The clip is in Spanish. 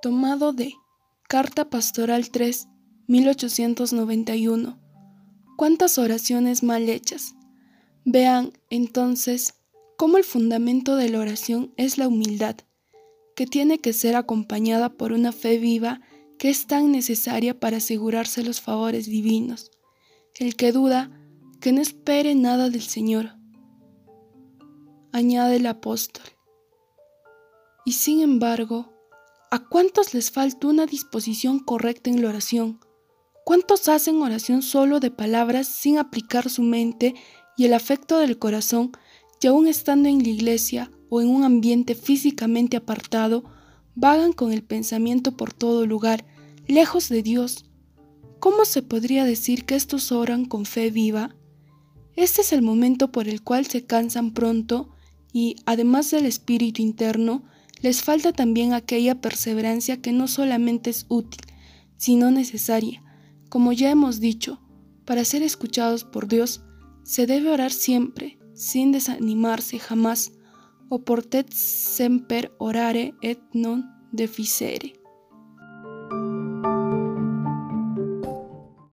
Tomado de Carta Pastoral 3, 1891. ¿Cuántas oraciones mal hechas? Vean, entonces, cómo el fundamento de la oración es la humildad, que tiene que ser acompañada por una fe viva que es tan necesaria para asegurarse los favores divinos. El que duda, que no espere nada del Señor. Añade el apóstol. Y sin embargo, ¿A cuántos les falta una disposición correcta en la oración? ¿Cuántos hacen oración solo de palabras sin aplicar su mente y el afecto del corazón y aún estando en la iglesia o en un ambiente físicamente apartado, vagan con el pensamiento por todo lugar, lejos de Dios? ¿Cómo se podría decir que estos oran con fe viva? Este es el momento por el cual se cansan pronto y, además del espíritu interno, les falta también aquella perseverancia que no solamente es útil, sino necesaria. Como ya hemos dicho, para ser escuchados por Dios, se debe orar siempre, sin desanimarse jamás, o portet semper orare et non deficere.